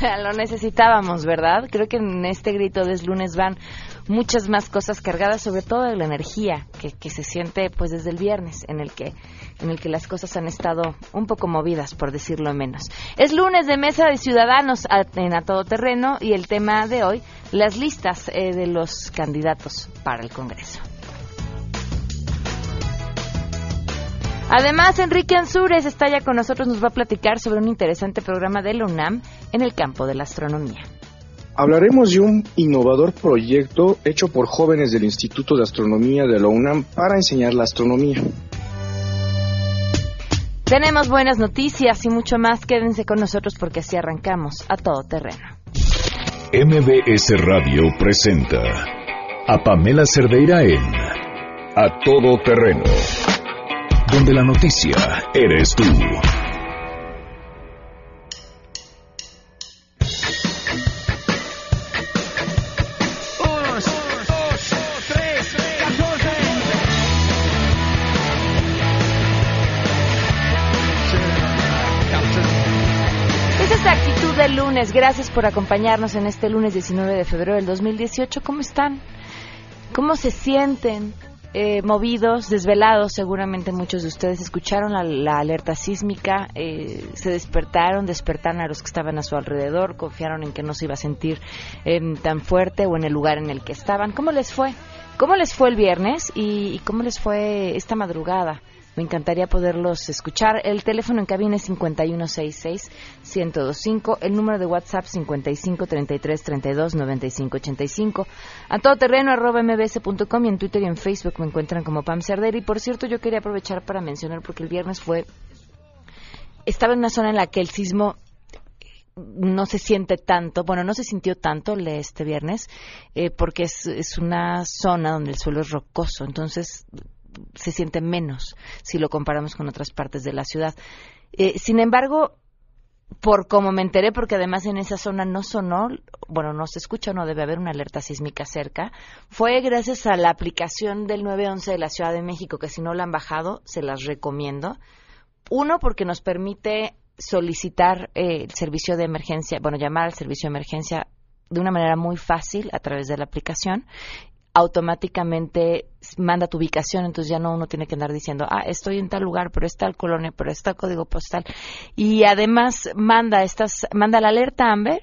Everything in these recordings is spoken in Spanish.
Lo necesitábamos, ¿verdad? Creo que en este grito de lunes van muchas más cosas cargadas, sobre todo de la energía que, que, se siente pues desde el viernes, en el que en el que las cosas han estado un poco movidas, por decirlo menos. Es lunes de mesa de ciudadanos en a todo terreno y el tema de hoy, las listas eh, de los candidatos para el Congreso. Además, Enrique Ansúrez está ya con nosotros, nos va a platicar sobre un interesante programa de la UNAM en el campo de la astronomía. Hablaremos de un innovador proyecto hecho por jóvenes del Instituto de Astronomía de la UNAM para enseñar la astronomía. Tenemos buenas noticias y mucho más. Quédense con nosotros porque así arrancamos a todo terreno. MBS Radio presenta a Pamela Cerdeira en A Todo Terreno donde la noticia eres tú. Lunes. Gracias por acompañarnos en este lunes 19 de febrero del 2018. ¿Cómo están? ¿Cómo se sienten? Eh, movidos, desvelados, seguramente muchos de ustedes escucharon la, alerta sísmica, eh, se despertaron, despertaron a los que estaban a su alrededor, confiaron en que no se iba a sentir em, tan fuerte o en el lugar en el que estaban. ¿Cómo les fue? ¿Cómo les fue el viernes y cómo les fue esta madrugada? Me encantaría poderlos escuchar. El teléfono en cabina es 5166-1025. El número de WhatsApp 5533329585. A todoterreno arroba mbs.com y en Twitter y en Facebook me encuentran como Pam Cerder. Y por cierto, yo quería aprovechar para mencionar porque el viernes fue... Estaba en una zona en la que el sismo no se siente tanto, bueno, no se sintió tanto este viernes, eh, porque es, es, una zona donde el suelo es rocoso, entonces se siente menos si lo comparamos con otras partes de la ciudad. Eh, sin embargo, por como me enteré, porque además en esa zona no sonó, bueno, no se escucha, no debe haber una alerta sísmica cerca, fue gracias a la aplicación del 911 de la Ciudad de México, que si no la han bajado, se las recomiendo. Uno, porque nos permite solicitar eh, el servicio de emergencia, bueno, llamar al servicio de emergencia de una manera muy fácil a través de la aplicación automáticamente manda tu ubicación, entonces ya no uno tiene que andar diciendo, ah, estoy en tal lugar, pero está el colonia, pero está el código postal. Y además manda estas, manda la alerta Amber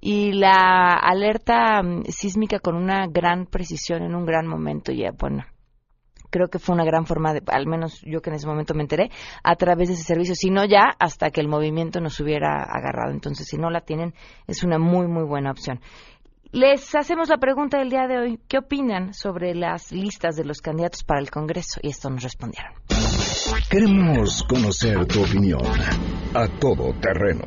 y la alerta mm, sísmica con una gran precisión en un gran momento. Y bueno, creo que fue una gran forma de, al menos yo que en ese momento me enteré, a través de ese servicio, si no ya hasta que el movimiento nos hubiera agarrado. Entonces, si no la tienen, es una muy, muy buena opción. Les hacemos la pregunta del día de hoy. ¿Qué opinan sobre las listas de los candidatos para el Congreso? Y esto nos respondieron. Queremos conocer tu opinión a todo terreno.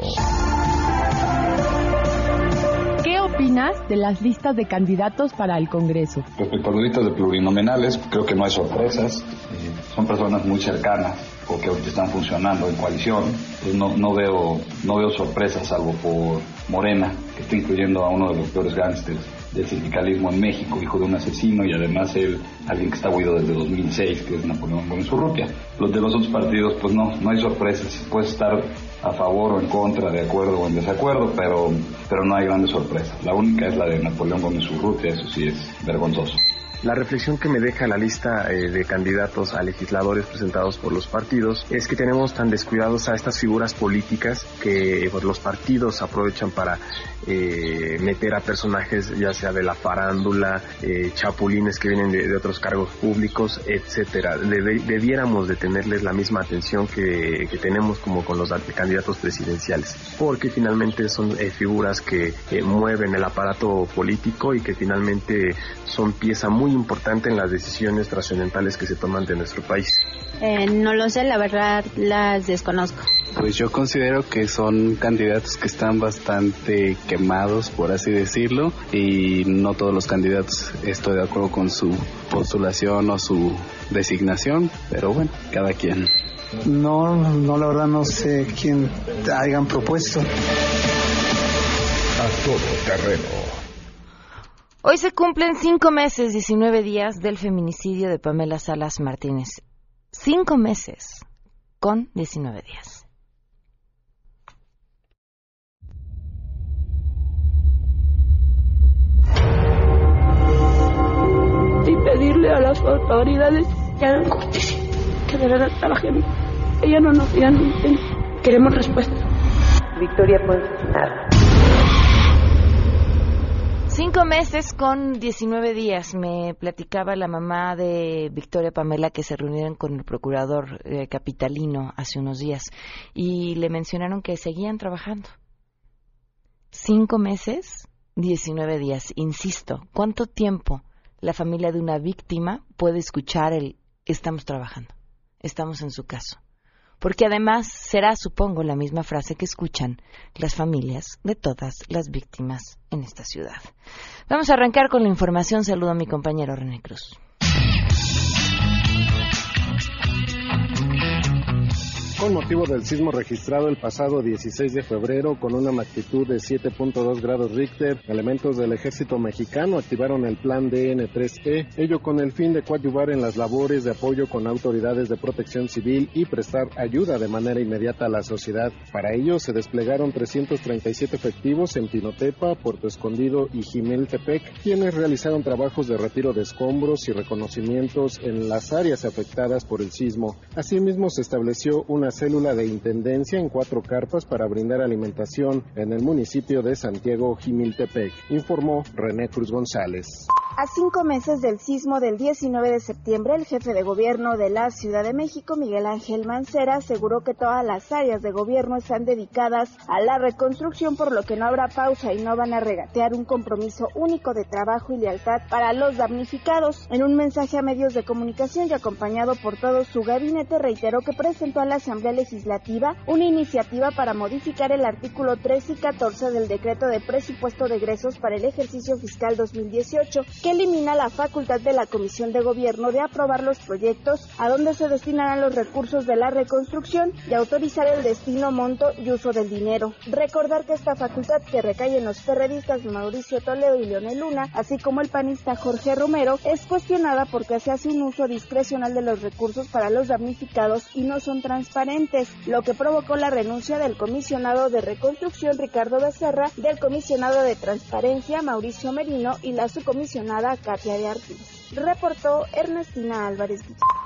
¿Qué opinas de las listas de candidatos para el Congreso? Respecto a los listas de plurinominales, creo que no hay sorpresas. Eh, son personas muy cercanas o que están funcionando en coalición. Pues no, no, veo, no veo sorpresas salvo por Morena, que está incluyendo a uno de los peores gángsters del sindicalismo en México, hijo de un asesino y además él, alguien que está huido desde 2006, que es Napoleón Gómez Urrutia. Los de los otros partidos, pues no, no hay sorpresas. Puedes estar a favor o en contra, de acuerdo o en desacuerdo, pero, pero no hay grandes sorpresas. La única es la de Napoleón Gómez Urrutia, eso sí es vergonzoso. La reflexión que me deja la lista eh, de candidatos a legisladores presentados por los partidos es que tenemos tan descuidados a estas figuras políticas que pues, los partidos aprovechan para eh, meter a personajes ya sea de la farándula, eh, chapulines que vienen de, otros cargos públicos, etcétera. debiéramos de tenerles la misma atención que, tenemos como con los candidatos presidenciales, porque finalmente son figuras que mueven el aparato político y que finalmente son pieza muy importante en las decisiones trascendentales que se toman de nuestro país. Eh, no lo sé, la verdad las desconozco. Pues yo considero que son candidatos que están bastante quemados, por así decirlo, y no todos los candidatos estoy de acuerdo con su postulación o su designación, pero bueno, cada quien. No, no, la verdad no sé quién hayan propuesto. A todo terreno Hoy se cumplen cinco meses, 19 días del feminicidio de Pamela Salas Martínez. Cinco meses con 19 días. Y pedirle a las autoridades que hagan justicia, que de verdad trabajen. Ella no nos dirán, queremos respuesta. Victoria Ponce. Cinco meses con 19 días. Me platicaba la mamá de Victoria Pamela que se reunieron con el procurador eh, capitalino hace unos días y le mencionaron que seguían trabajando. Cinco meses, 19 días. Insisto, ¿cuánto tiempo la familia de una víctima puede escuchar el estamos trabajando, estamos en su caso? Porque además será, supongo, la misma frase que escuchan las familias de todas las víctimas en esta ciudad. Vamos a arrancar con la información. Saludo a mi compañero René Cruz. Con motivo del sismo registrado el pasado 16 de febrero con una magnitud de 7.2 grados Richter, elementos del ejército mexicano activaron el plan DN3E, ello con el fin de coadyuvar en las labores de apoyo con autoridades de protección civil y prestar ayuda de manera inmediata a la sociedad. Para ello se desplegaron 337 efectivos en Pinotepa, Puerto Escondido y Jimeltepec, quienes realizaron trabajos de retiro de escombros y reconocimientos en las áreas afectadas por el sismo. Asimismo se estableció una célula de intendencia en cuatro carpas para brindar alimentación en el municipio de Santiago Jimiltepec, informó René Cruz González. A cinco meses del sismo del 19 de septiembre, el jefe de gobierno de la Ciudad de México, Miguel Ángel Mancera, aseguró que todas las áreas de gobierno están dedicadas a la reconstrucción, por lo que no habrá pausa y no van a regatear un compromiso único de trabajo y lealtad para los damnificados. En un mensaje a medios de comunicación y acompañado por todo su gabinete, reiteró que presentó a la Asamblea Legislativa una iniciativa para modificar el artículo 13 y 14 del decreto de presupuesto de egresos para el ejercicio fiscal 2018 que elimina la facultad de la Comisión de Gobierno de aprobar los proyectos a donde se destinarán los recursos de la reconstrucción y autorizar el destino, monto y uso del dinero. Recordar que esta facultad que recae en los periodistas Mauricio Toledo y Leonel Luna, así como el panista Jorge Romero, es cuestionada porque se hace un uso discrecional de los recursos para los damnificados y no son transparentes, lo que provocó la renuncia del comisionado de reconstrucción Ricardo Becerra, del comisionado de transparencia Mauricio Merino y la subcomisionada Katia de Artis. Reportó Ernestina Álvarez.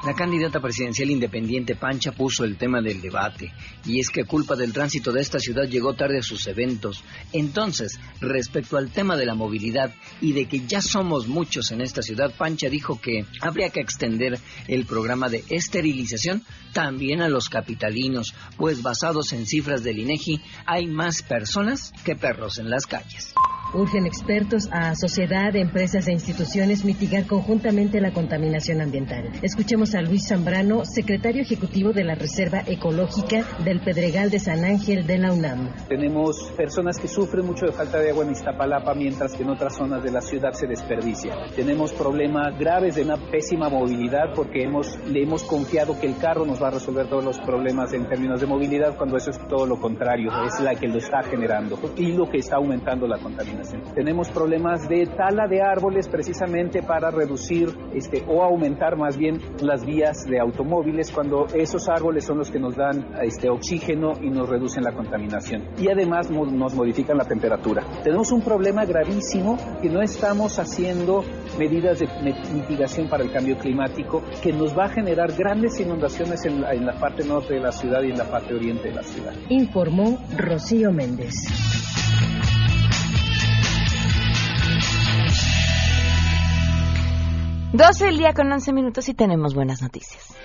La candidata presidencial independiente Pancha puso el tema del debate, y es que culpa del tránsito de esta ciudad llegó tarde a sus eventos. Entonces, respecto al tema de la movilidad y de que ya somos muchos en esta ciudad, Pancha dijo que habría que extender el programa de esterilización también a los capitalinos, pues basados en cifras del INEGI hay más personas que perros en las calles. Urgen expertos a sociedad, empresas e instituciones mitigar conjuntamente la contaminación ambiental. Escuchemos a Luis Zambrano, secretario ejecutivo de la Reserva Ecológica del Pedregal de San Ángel de la UNAM. Tenemos personas que sufren mucho de falta de agua en Iztapalapa, mientras que en otras zonas de la ciudad se desperdicia. Tenemos problemas graves de una pésima movilidad porque hemos, le hemos confiado que el carro nos va a resolver todos los problemas en términos de movilidad, cuando eso es todo lo contrario, es la que lo está generando y lo que está aumentando la contaminación. Tenemos problemas de tala de árboles precisamente para reducir este, o aumentar más bien las vías de automóviles cuando esos árboles son los que nos dan este, oxígeno y nos reducen la contaminación. Y además nos modifican la temperatura. Tenemos un problema gravísimo que no estamos haciendo medidas de mitigación para el cambio climático que nos va a generar grandes inundaciones en la, en la parte norte de la ciudad y en la parte oriente de la ciudad. Informó Rocío Méndez. 12 el día con 11 minutos y tenemos buenas noticias.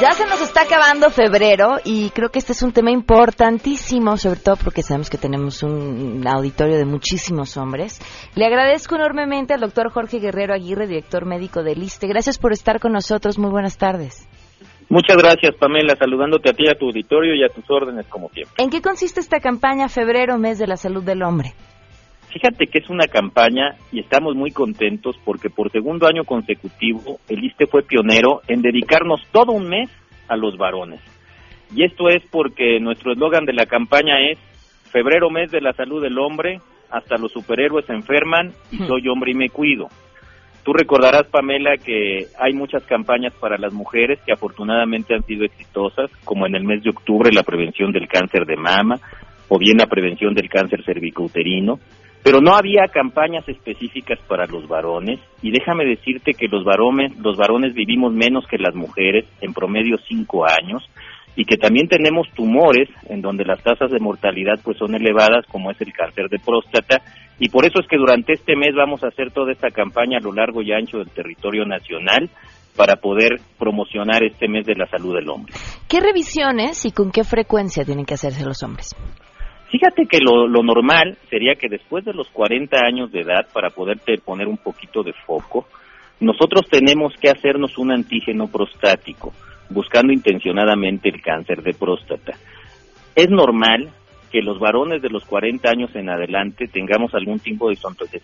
Ya se nos está acabando febrero y creo que este es un tema importantísimo, sobre todo porque sabemos que tenemos un auditorio de muchísimos hombres. Le agradezco enormemente al doctor Jorge Guerrero Aguirre, director médico del ISTE. Gracias por estar con nosotros. Muy buenas tardes. Muchas gracias, Pamela, saludándote a ti, a tu auditorio y a tus órdenes como siempre. ¿En qué consiste esta campaña Febrero, mes de la salud del hombre? Fíjate que es una campaña y estamos muy contentos porque por segundo año consecutivo el ISTE fue pionero en dedicarnos todo un mes a los varones. Y esto es porque nuestro eslogan de la campaña es Febrero, mes de la salud del hombre, hasta los superhéroes se enferman y soy hombre y me cuido. Tú recordarás, Pamela, que hay muchas campañas para las mujeres que afortunadamente han sido exitosas, como en el mes de octubre la prevención del cáncer de mama o bien la prevención del cáncer cervicouterino. pero no había campañas específicas para los varones y déjame decirte que los varones, los varones vivimos menos que las mujeres, en promedio cinco años, y que también tenemos tumores en donde las tasas de mortalidad pues son elevadas como es el cáncer de próstata y por eso es que durante este mes vamos a hacer toda esta campaña a lo largo y ancho del territorio nacional para poder promocionar este mes de la salud del hombre. ¿Qué revisiones y con qué frecuencia tienen que hacerse los hombres? Fíjate que lo, lo, normal sería que después de los 40 años de edad, para poderte poner un poquito de foco, nosotros tenemos que hacernos un antígeno prostático, buscando intencionadamente el cáncer de próstata. Es normal que los varones de los 40 años en adelante tengamos algún tipo de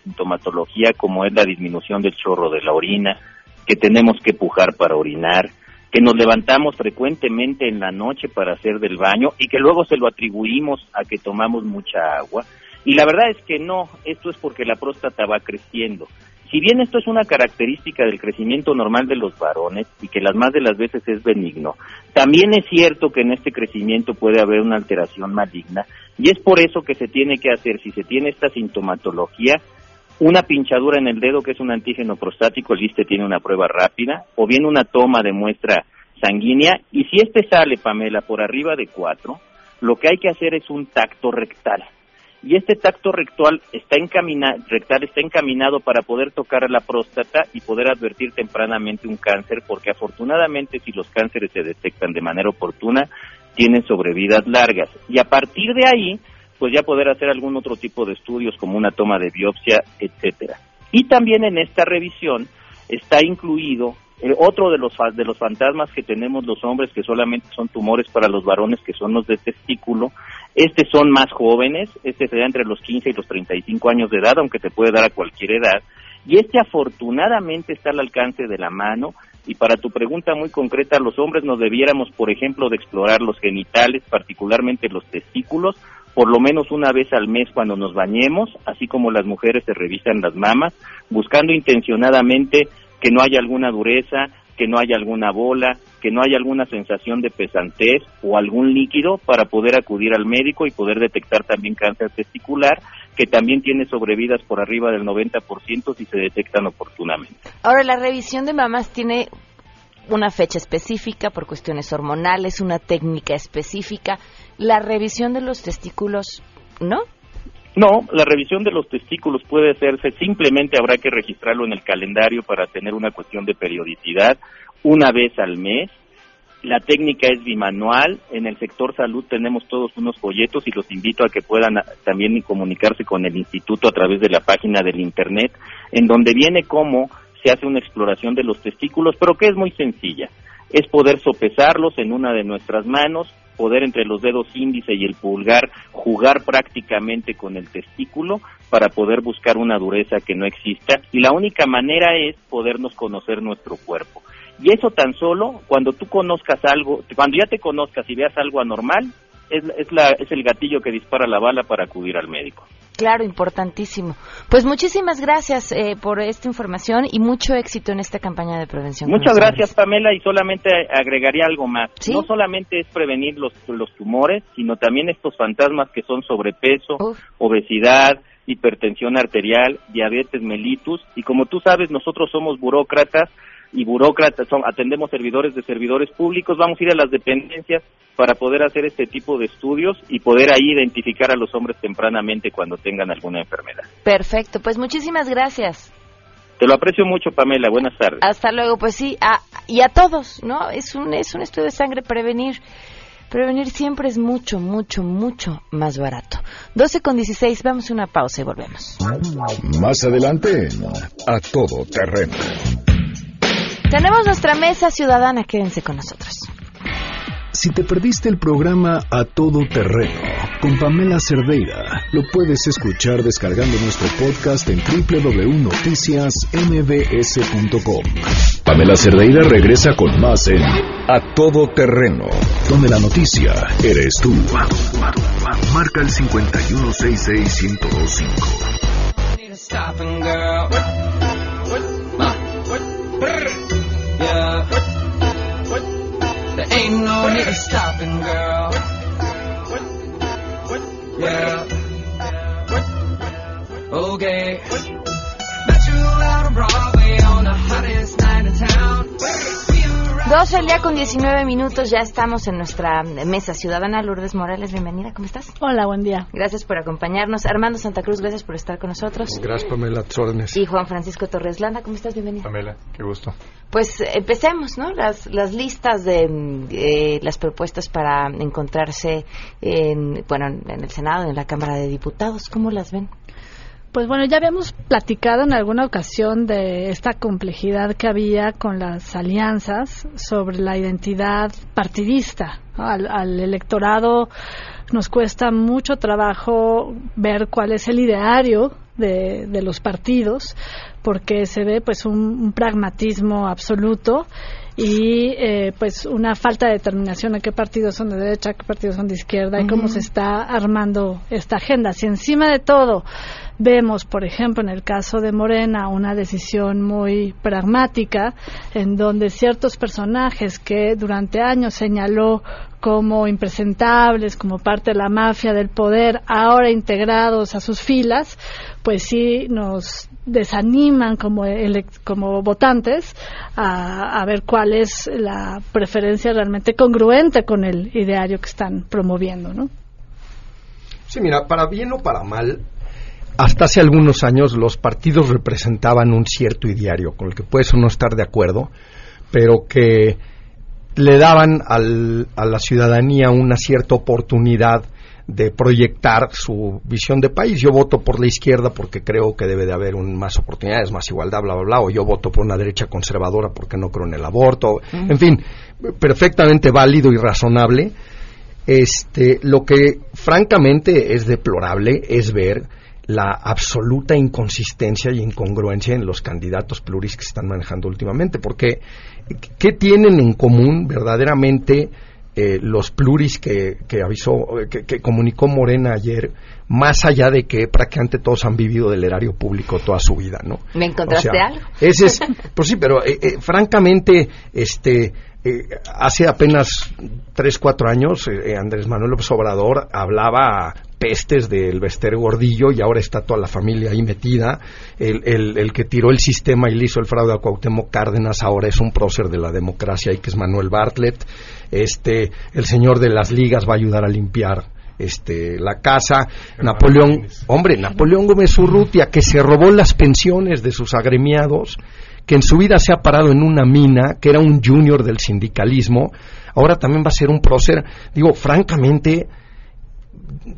sintomatología como es la disminución del chorro de la orina, que tenemos que pujar para orinar, que nos levantamos frecuentemente en la noche para hacer del baño y que luego se lo atribuimos a que tomamos mucha agua. Y la verdad es que no, esto es porque la próstata va creciendo. Si bien esto es una característica del crecimiento normal de los varones y que las más de las veces es benigno, también es cierto que en este crecimiento puede haber una alteración maligna y es por eso que se tiene que hacer, si se tiene esta sintomatología, una pinchadura en el dedo que es un antígeno prostático, el ISTE tiene una prueba rápida, o bien una toma de muestra sanguínea, y si este sale, Pamela, por arriba de 4, lo que hay que hacer es un tacto rectal. Y este tacto rectal está, encaminado, rectal está encaminado para poder tocar la próstata y poder advertir tempranamente un cáncer, porque afortunadamente si los cánceres se detectan de manera oportuna, tienen sobrevidas largas. Y a partir de ahí, pues ya poder hacer algún otro tipo de estudios como una toma de biopsia, etcétera. Y también en esta revisión está incluido el otro de los de los fantasmas que tenemos los hombres que solamente son tumores para los varones que son los de testículo. Este son más jóvenes, este sería entre los 15 y los 35 años de edad, aunque te puede dar a cualquier edad. Y este afortunadamente está al alcance de la mano. Y para tu pregunta muy concreta, los hombres nos debiéramos, por ejemplo, de explorar los genitales, particularmente los testículos, por lo menos una vez al mes cuando nos bañemos, así como las mujeres se revisan las mamas, buscando intencionadamente que no haya alguna dureza, que no haya alguna bola, que no haya alguna sensación de pesantez o algún líquido para poder acudir al médico y poder detectar también cáncer testicular, que también tiene sobrevidas por arriba del 90% si se detectan oportunamente. Ahora, la revisión de mamas tiene una fecha específica por cuestiones hormonales, una técnica específica. La revisión de los testículos, ¿no? No, la revisión de los testículos puede hacerse, simplemente habrá que registrarlo en el calendario para tener una cuestión de periodicidad una vez al mes. La técnica es bimanual, en el sector salud tenemos todos unos folletos y los invito a que puedan también comunicarse con el instituto a través de la página del internet, en donde viene cómo se hace una exploración de los testículos, pero que es muy sencilla. Es poder sopesarlos en una de nuestras manos, poder entre los dedos índice y el pulgar jugar prácticamente con el testículo para poder buscar una dureza que no exista y la única manera es podernos conocer nuestro cuerpo. Y eso tan solo cuando tú conozcas algo, cuando ya te conozcas y veas algo anormal, es, es, la, es el gatillo que dispara la bala para acudir al médico. Claro, importantísimo. Pues muchísimas gracias eh, por esta información y mucho éxito en esta campaña de prevención. Muchas gracias, Pamela, y solamente agregaría algo más. No solamente es prevenir los, los tumores, sino también estos fantasmas que son sobrepeso, obesidad, hipertensión arterial, diabetes mellitus, y como tú sabes, nosotros somos burócratas, y burócratas, son, atendemos servidores de servidores públicos, vamos a ir a las dependencias para poder hacer este tipo de estudios y poder ahí identificar a los hombres tempranamente cuando tengan alguna enfermedad. Perfecto, pues muchísimas gracias. Te lo aprecio mucho, Pamela. Buenas tardes. Hasta luego. Pues sí, a, y a todos, ¿no? Es un, es un estudio de sangre prevenir. Prevenir siempre es mucho, mucho, mucho más barato. 12 con 16, vamos a una pausa y volvemos. Más adelante, a todo terreno. Tenemos nuestra mesa ciudadana, quédense con nosotros. Si te perdiste el programa A Todo Terreno con Pamela Cerdeira, lo puedes escuchar descargando nuestro podcast en www.noticiasmbs.com. Pamela Cerdeira regresa con más en A Todo Terreno, donde la noticia eres tú. Marca el 5161025. shopping girl. 12 el día con 19 minutos, ya estamos en nuestra mesa ciudadana. Lourdes Morales, bienvenida, ¿cómo estás? Hola, buen día. Gracias por acompañarnos. Armando Santa Cruz, gracias por estar con nosotros. Gracias, Pamela, tus órdenes. Y Juan Francisco Torres Landa, ¿cómo estás? Bienvenido. Pamela, qué gusto. Pues empecemos, ¿no? Las, las listas de eh, las propuestas para encontrarse en, bueno, en el Senado, en la Cámara de Diputados, ¿cómo las ven? Pues bueno, ya habíamos platicado en alguna ocasión de esta complejidad que había con las alianzas sobre la identidad partidista. Al, al electorado nos cuesta mucho trabajo ver cuál es el ideario de, de los partidos, porque se ve pues un, un pragmatismo absoluto y eh, pues una falta de determinación a qué partidos son de derecha, qué partidos son de izquierda y cómo se está armando esta agenda. Si encima de todo vemos, por ejemplo, en el caso de Morena, una decisión muy pragmática en donde ciertos personajes que durante años señaló como impresentables, como parte de la mafia del poder, ahora integrados a sus filas, pues sí nos desaniman como, como votantes a, a ver cuál es la preferencia realmente congruente con el ideario que están promoviendo, ¿no? Sí, mira, para bien o para mal, hasta hace algunos años los partidos representaban un cierto ideario con el que puedes o no estar de acuerdo, pero que le daban al- a la ciudadanía una cierta oportunidad de proyectar su visión de país. Yo voto por la izquierda porque creo que debe de haber un- más oportunidades, más igualdad, bla, bla, bla, o yo voto por una derecha conservadora porque no creo en el aborto. En fin, perfectamente válido y razonable. Este, lo que francamente es deplorable es ver la absoluta inconsistencia y incongruencia en los candidatos pluris que se están manejando últimamente, porque ¿qué tienen en común verdaderamente eh, los pluris que, que avisó, que, que comunicó Morena ayer, más allá de que prácticamente todos han vivido del erario público toda su vida, ¿no? ¿Me encontraste O sea, algo? Ese es, pues sí, pero eh, eh, francamente, este, eh, hace apenas tres, cuatro años, eh, Andrés Manuel López Obrador hablaba pestes del Bester Gordillo y ahora está toda la familia ahí metida. El, el, el que tiró el sistema y le hizo el fraude a Cuauhtémoc Cárdenas ahora es un prócer de la democracia y que es Manuel Bartlett. Este, el señor de las ligas va a ayudar a limpiar este la casa Napoleón hombre Napoleón Gómez Urrutia que se robó las pensiones de sus agremiados que en su vida se ha parado en una mina que era un junior del sindicalismo ahora también va a ser un prócer digo francamente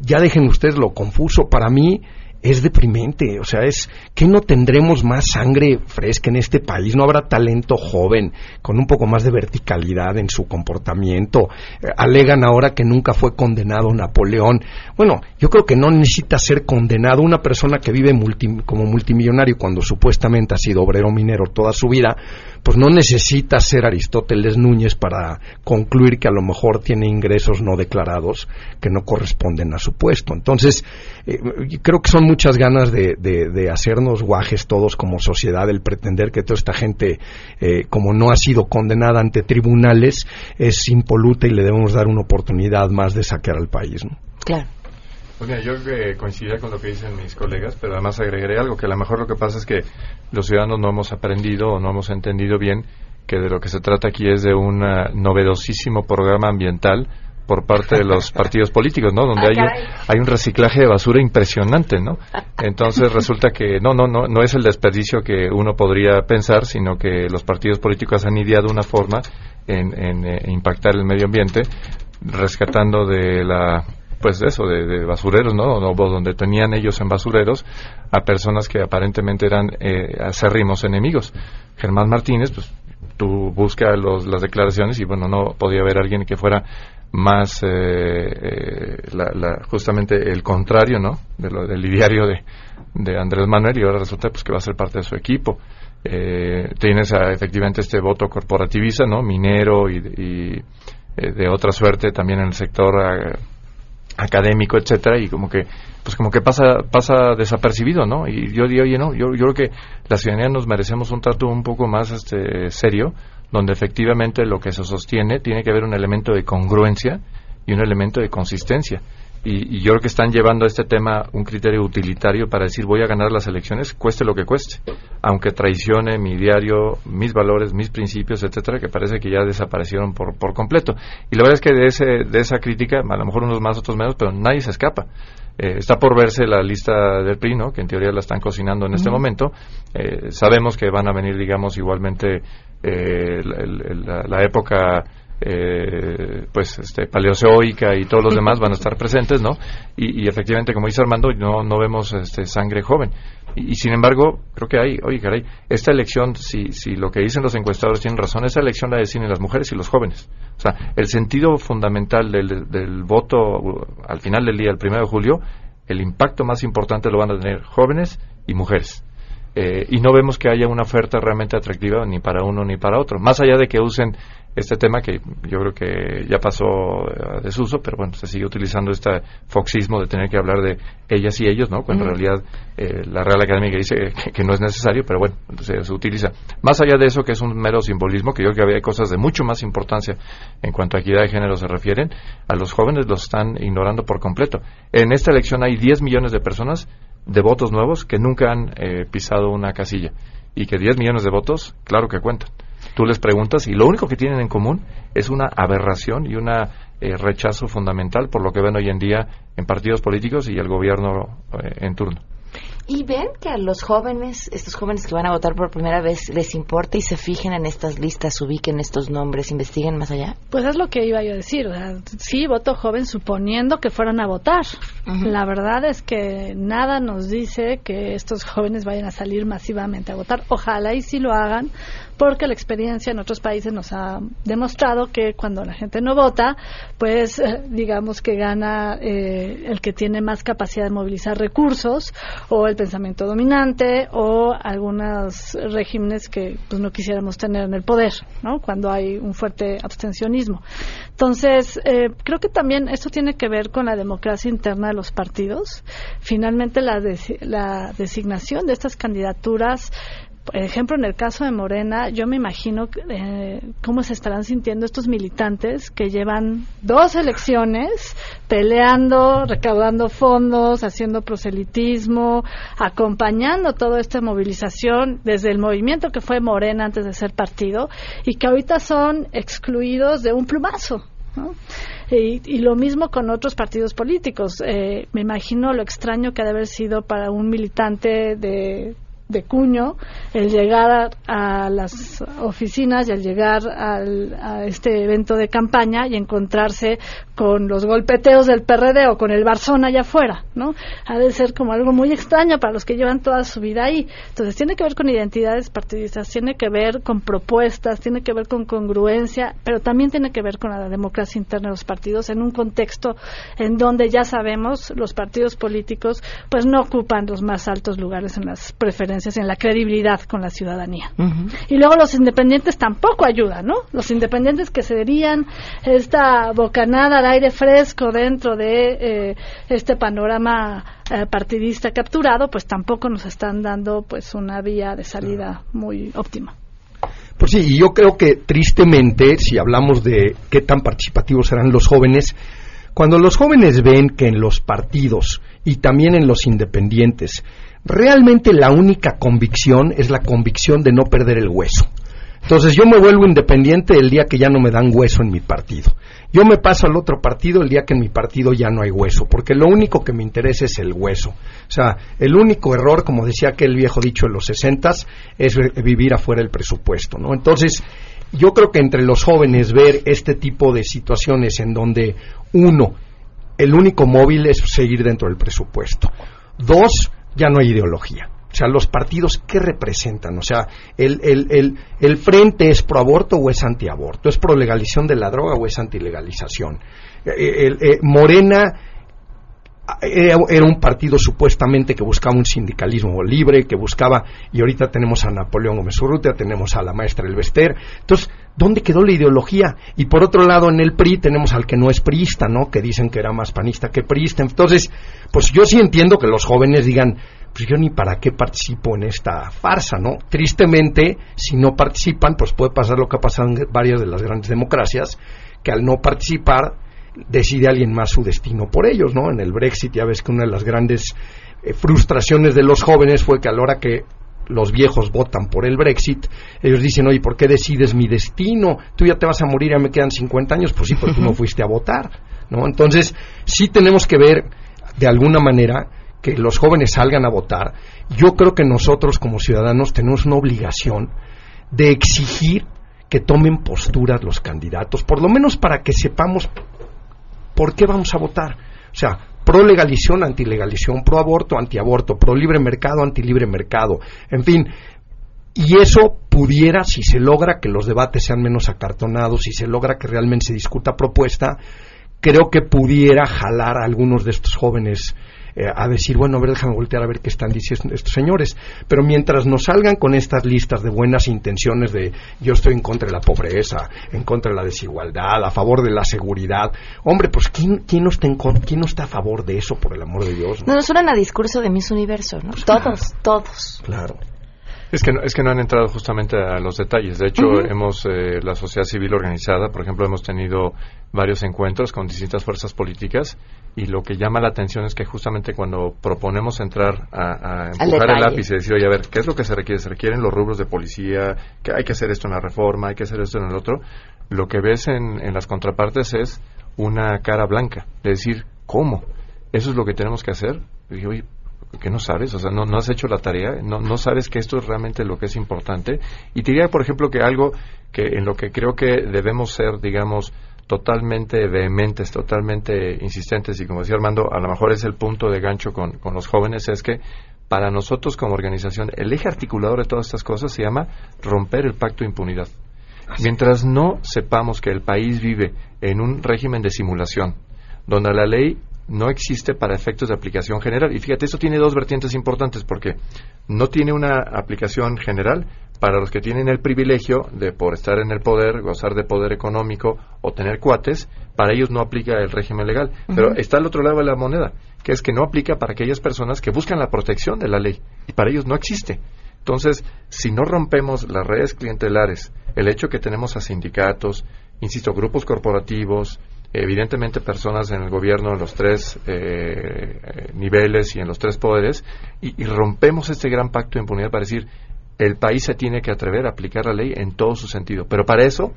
ya dejen ustedes lo confuso. Para mí es deprimente, o sea, es que no tendremos más sangre fresca en este país, no habrá talento joven con un poco más de verticalidad en su comportamiento. Eh, alegan ahora que nunca fue condenado Napoleón. Bueno, yo creo que no necesita ser condenado una persona que vive multi- como multimillonario cuando supuestamente ha sido obrero minero toda su vida, pues no necesita ser Aristóteles Núñez para concluir que a lo mejor tiene ingresos no declarados que no corresponden a su puesto. Entonces, eh, creo que son muchas ganas de, de- de hacernos guajes todos como sociedad, el pretender que toda esta gente, eh, como no ha sido condenada ante tribunales, es impoluta y le debemos dar una oportunidad más de saquear al país. ¿no? Claro. Pues mira, yo eh, coincidiría con lo que dicen mis colegas, pero además agregaré algo, que a lo mejor lo que pasa es que los ciudadanos no hemos aprendido o no hemos entendido bien que de lo que se trata aquí es de un ah, novedosísimo programa ambiental por parte de los partidos políticos, ¿no? Donde Ah, hay un, hay un reciclaje de basura impresionante, ¿no? Entonces resulta que no, no, no, no es el desperdicio que uno podría pensar, sino que los partidos políticos han ideado una forma en, en, eh, impactar el medio ambiente, rescatando de la pues eso, de, de basureros, ¿no? Donde tenían ellos en basureros a personas que aparentemente eran eh, acérrimos enemigos. Germán Martínez, pues tú buscas los, las declaraciones y bueno, no podía haber alguien que fuera más eh, eh, la- la- justamente el contrario, ¿no? De lo, del ideario de, de Andrés Manuel y ahora resulta pues que va a ser parte de su equipo. Eh, tienes a, efectivamente este voto corporativista, ¿no? Minero y, y, eh, de otra suerte también en el sector eh, académico, etcétera, y como que pues como que pasa pasa desapercibido, ¿no? Y yo digo, oye, yo, yo creo que la ciudadanía nos merecemos un trato un poco más este serio, donde efectivamente lo que se sostiene tiene que haber un elemento de congruencia y un elemento de consistencia. Y, y yo creo que están llevando a este tema un criterio utilitario para decir voy a ganar las elecciones, cueste lo que cueste, aunque traicione mi diario, mis valores, mis principios, etcétera, que parece que ya desaparecieron por, por completo. Y la verdad es que de, ese, de esa crítica, a lo mejor unos más, otros menos, pero nadie se escapa. Eh, está por verse la lista del PRI, ¿no? que en teoría la están cocinando en este momento. Eh, sabemos que van a venir, digamos, igualmente eh, la, la- la época eh, pues este paleozoica y todos los demás van a estar presentes, ¿no? Y, y efectivamente, como dice Armando, no, no vemos este sangre joven. Y, sin embargo, creo que hay, oye, caray, esta elección, si, si lo que dicen los encuestadores tienen razón, esa elección la deciden las mujeres y los jóvenes. O sea, el sentido fundamental del, del voto uh, al final del día, el primero de julio, el impacto más importante lo van a tener jóvenes y mujeres. Eh, y no vemos que haya una oferta realmente atractiva ni para uno ni para otro. Más allá de que usen este tema que yo creo que ya pasó eh, a desuso, pero bueno, se sigue utilizando este foxismo de tener que hablar de ellas y ellos, ¿no? Cuando en realidad eh, la Real Academia dice que, que no es necesario, pero bueno, se, se utiliza. Más allá de eso, que es un mero simbolismo, que yo creo que había cosas de mucho más importancia en cuanto a equidad de género se refieren, a los jóvenes los están ignorando por completo. En esta elección hay 10 millones de personas de votos nuevos que nunca han eh, pisado una casilla y que 10 millones de votos, claro que cuentan. Tú les preguntas y lo único que tienen en común es una aberración y un rechazo fundamental por lo que ven hoy en día en partidos políticos y el gobierno eh, en turno. Y ven que a los jóvenes, estos jóvenes que van a votar por primera vez, les importa y se fijen en estas listas, ubiquen estos nombres, investiguen más allá. Pues es lo que iba yo a decir. o sea, sí, voto joven suponiendo que fueran a votar. La verdad es que nada nos dice que estos jóvenes vayan a salir masivamente a votar. Ojalá y sí lo hagan, porque la experiencia en otros países nos ha demostrado que cuando la gente no vota, pues eh, digamos que gana eh, el que tiene más capacidad de movilizar recursos o el pensamiento dominante o algunos regímenes que pues no quisiéramos tener en el poder, ¿no? Cuando hay un fuerte abstencionismo. Entonces, eh, creo que también esto tiene que ver con la democracia interna de los partidos. Finalmente, la, desi- la designación de estas candidaturas por ejemplo, en el caso de Morena, yo me imagino eh, cómo se estarán sintiendo estos militantes que llevan dos elecciones peleando, recaudando fondos, haciendo proselitismo, acompañando toda esta movilización desde el movimiento que fue Morena antes de ser partido y que ahorita son excluidos de un plumazo. Y, y lo mismo con otros partidos políticos. Eh, me imagino lo extraño que ha de haber sido para un militante de de cuño el llegar a, las oficinas y el llegar al, a este evento de campaña y encontrarse con los golpeteos del PRD o con el Barzón allá afuera, ¿no? Ha de ser como algo muy extraño para los que llevan toda su vida ahí. Entonces tiene que ver con identidades partidistas, tiene que ver con propuestas, tiene que ver con congruencia, pero también tiene que ver con la democracia interna de los partidos en un contexto en donde ya sabemos los partidos políticos pues no ocupan los más altos lugares en las preferencias en la credibilidad con la ciudadanía. Y luego los independientes tampoco ayudan, ¿no? Los independientes que serían esta bocanada de aire fresco dentro de eh, este panorama eh, partidista capturado, pues tampoco nos están dando pues una vía de salida muy óptima. Pues sí, y yo creo que tristemente, si hablamos de qué tan participativos serán los jóvenes, cuando los jóvenes ven que en los partidos y también en los independientes, realmente la única convicción es la convicción de no perder el hueso. Entonces yo me vuelvo independiente el día que ya no me dan hueso en mi partido. Yo me paso al otro partido el día que en mi partido ya no hay hueso, porque lo único que me interesa es el hueso. O sea, el único error, como decía aquel viejo dicho en los sesentas, es vivir afuera del presupuesto, ¿no? Entonces, yo creo que entre los jóvenes ver este tipo de situaciones en donde uno, el único móvil es seguir dentro del presupuesto. Dos, ya no hay ideología. O sea, los partidos, ¿qué representan? O sea, el, el, el, el frente es pro aborto o es antiaborto, es pro legalización de la droga o es antilegalización. Eh, el, eh, Morena era, un partido supuestamente que buscaba un sindicalismo libre, que buscaba, y ahorita tenemos a Napoleón Gómez Urrutia, tenemos a la maestra Elvester. Entonces, ¿dónde quedó la ideología? Y por otro lado, en el PRI tenemos al que no es priista, ¿no? Que dicen que era más panista que priista. Entonces, pues yo sí entiendo que los jóvenes digan, pues yo ni para qué participo en esta farsa, ¿no? Tristemente, si no participan, pues puede pasar lo que ha pasado en varias de las grandes democracias, que al no participar, decide alguien más su destino por ellos, ¿no? En el Brexit ya ves que una de las grandes eh, frustraciones de los jóvenes fue que a la hora que los viejos votan por el Brexit, ellos dicen, oye, ¿por qué decides mi destino? Tú ya te vas a morir, ya me quedan 50 años, pues sí, porque tú no fuiste a votar, ¿no? Entonces, sí tenemos que ver, de alguna manera, que los jóvenes salgan a votar. Yo creo que nosotros como ciudadanos tenemos una obligación de exigir que tomen posturas los candidatos, por lo menos para que sepamos por qué vamos a votar. O sea, pro legalización, antilegalización, pro aborto, antiaborto, pro libre mercado, antilibre mercado, en fin. Y eso pudiera, si se logra que los debates sean menos acartonados, si se logra que realmente se discuta propuesta, creo que pudiera jalar a algunos de estos jóvenes eh, a decir, bueno, a ver, déjame voltear a ver qué están diciendo estos señores. Pero mientras nos salgan con estas listas de buenas intenciones de yo estoy en contra de la pobreza, en contra de la desigualdad, a favor de la seguridad, hombre, pues ¿quién, quién, no, está en, quién no está a favor de eso, por el amor de Dios? No, no suenan a discurso de Miss Universo, ¿no? Pues todos, todos. Claro. Es que, no, es que no han entrado justamente a los detalles. De hecho, hemos, eh, la sociedad civil organizada, por ejemplo, hemos tenido varios encuentros con distintas fuerzas políticas y lo que llama la atención es que justamente cuando proponemos entrar a, a empujar el lápiz y decir, oye, a ver, ¿qué es lo que se requiere? Se requieren los rubros de policía, que hay que hacer esto en la reforma, hay que hacer esto en el otro. Lo que ves en, en las contrapartes es una cara blanca, de decir, ¿cómo? ¿Eso es lo que tenemos que hacer? Y dije, oye, que no sabes, o sea, no, no has hecho la tarea, no, no sabes que esto es realmente lo que es importante. Y te diría, por ejemplo, que algo que en lo que creo que debemos ser, digamos, totalmente vehementes, totalmente insistentes, y como decía Armando, a lo mejor es el punto de gancho con, con los jóvenes, es que para nosotros como organización, el eje articulador de todas estas cosas se llama romper el pacto de impunidad. Mientras no sepamos que el país vive en un régimen de simulación, donde la ley no existe para efectos de aplicación general. Y fíjate, esto tiene dos vertientes importantes porque no tiene una aplicación general para los que tienen el privilegio de, por estar en el poder, gozar de poder económico o tener cuates, para ellos no aplica el régimen legal. Pero está al otro lado de la moneda, que es que no aplica para aquellas personas que buscan la protección de la ley. Y para ellos no existe. Entonces, si no rompemos las redes clientelares, el hecho que tenemos a sindicatos, insisto, grupos corporativos, evidentemente personas en el gobierno en los tres eh, niveles y en los tres poderes, y, y rompemos este gran pacto de impunidad para decir, el país se tiene que atrever a aplicar la ley en todo su sentido. Pero para eso,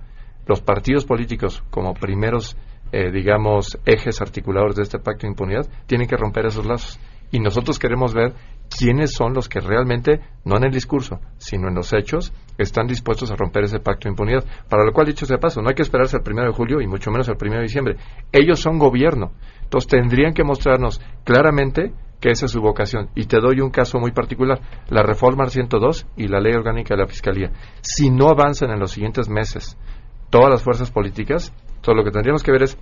los partidos políticos, como primeros, eh, digamos, ejes articuladores de este pacto de impunidad, tienen que romper esos lazos. Y nosotros queremos ver quiénes son los que realmente, no en el discurso, sino en los hechos, están dispuestos a romper ese pacto de impunidad. Para lo cual, dicho sea paso, no hay que esperarse al primero de julio y mucho menos al primero de diciembre. Ellos son gobierno. Entonces tendrían que mostrarnos claramente que esa es su vocación. Y te doy un caso muy particular, la reforma al 102 y la ley orgánica de la Fiscalía. Si no avanzan en los siguientes meses todas las fuerzas políticas, todo lo que tendríamos que ver es